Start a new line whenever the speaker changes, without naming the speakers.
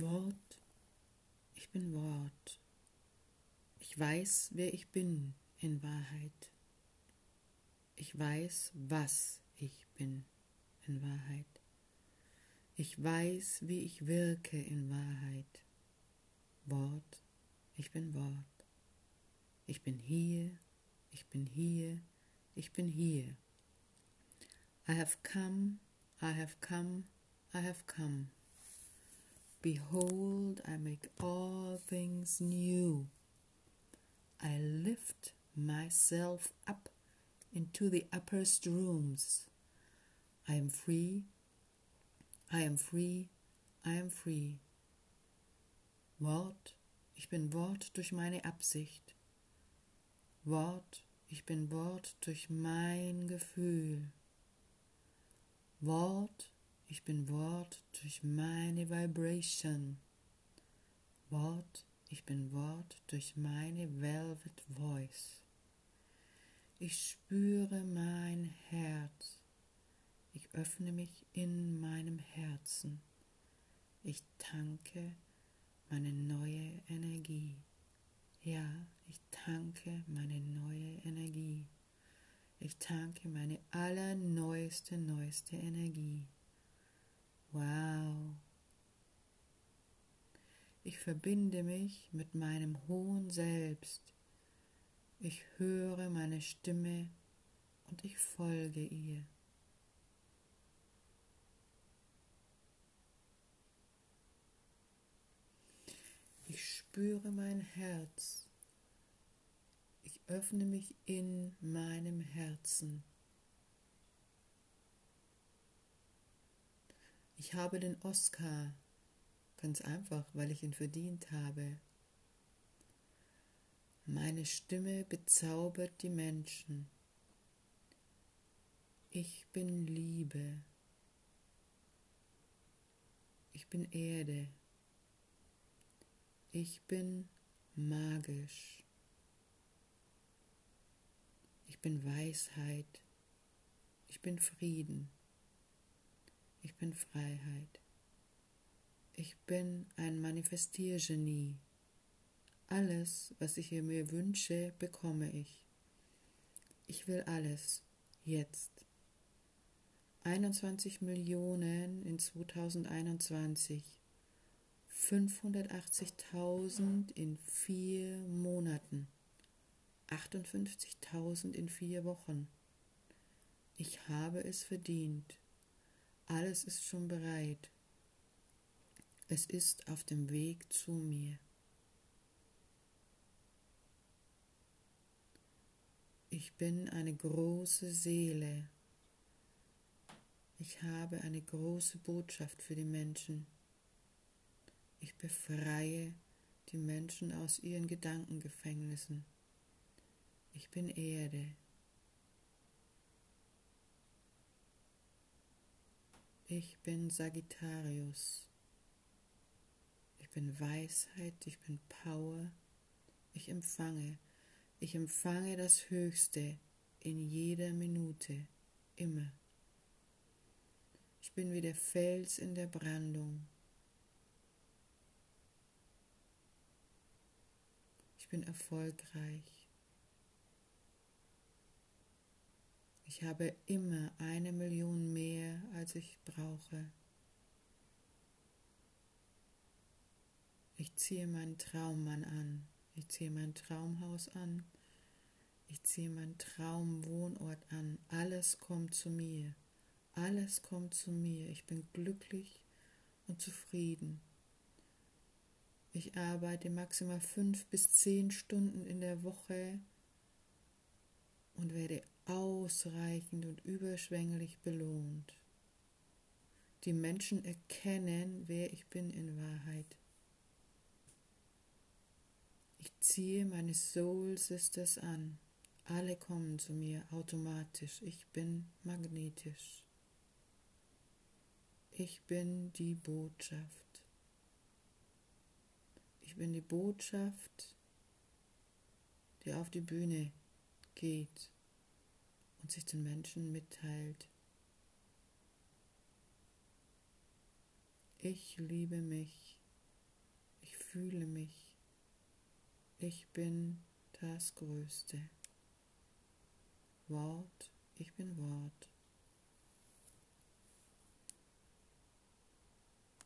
Wort, ich bin Wort. Ich weiß, wer ich bin in Wahrheit. Ich weiß, was ich bin in Wahrheit. Ich weiß, wie ich wirke in Wahrheit. Wort, ich bin Wort. Ich bin hier, ich bin hier, ich bin hier. I have come, I have come, I have come. Behold, I make all things new. I lift myself up into the upperst rooms. I am free, I am free, I am free. Wort, ich bin Wort durch meine Absicht. Wort, ich bin Wort durch mein Gefühl. Wort, ich bin Wort durch meine Vibration. Wort, ich bin Wort durch meine Velvet Voice. Ich spüre mein Herz. Ich öffne mich in meinem Herzen. Ich tanke meine neue Energie. Ja, ich tanke meine neue Energie. Ich tanke meine allerneueste, neueste Energie. Wow. Ich verbinde mich mit meinem hohen Selbst. Ich höre meine Stimme und ich folge ihr. Ich spüre mein Herz. Ich öffne mich in meinem Herzen. Ich habe den Oscar, ganz einfach, weil ich ihn verdient habe. Meine Stimme bezaubert die Menschen. Ich bin Liebe. Ich bin Erde. Ich bin magisch. Ich bin Weisheit. Ich bin Frieden. Ich bin Freiheit. Ich bin ein Manifestiergenie. Alles, was ich mir wünsche, bekomme ich. Ich will alles, jetzt. 21 Millionen in 2021. 580.000 in vier Monaten. 58.000 in vier Wochen. Ich habe es verdient. Alles ist schon bereit. Es ist auf dem Weg zu mir. Ich bin eine große Seele. Ich habe eine große Botschaft für die Menschen. Ich befreie die Menschen aus ihren Gedankengefängnissen. Ich bin Erde. Ich bin Sagittarius. Ich bin Weisheit, ich bin Power. Ich empfange. Ich empfange das Höchste in jeder Minute, immer. Ich bin wie der Fels in der Brandung. Ich bin erfolgreich. Ich habe immer eine Million als ich brauche. Ich ziehe meinen Traummann an. Ich ziehe mein Traumhaus an. Ich ziehe meinen Traumwohnort an. Alles kommt zu mir. Alles kommt zu mir. Ich bin glücklich und zufrieden. Ich arbeite maximal fünf bis zehn Stunden in der Woche und werde ausreichend und überschwänglich belohnt. Die Menschen erkennen, wer ich bin in Wahrheit. Ich ziehe meine Soul Sisters an. Alle kommen zu mir automatisch. Ich bin magnetisch. Ich bin die Botschaft. Ich bin die Botschaft, die auf die Bühne geht und sich den Menschen mitteilt. Ich liebe mich. fühle mich. Ich bin das Größte. Wort, ich bin Wort.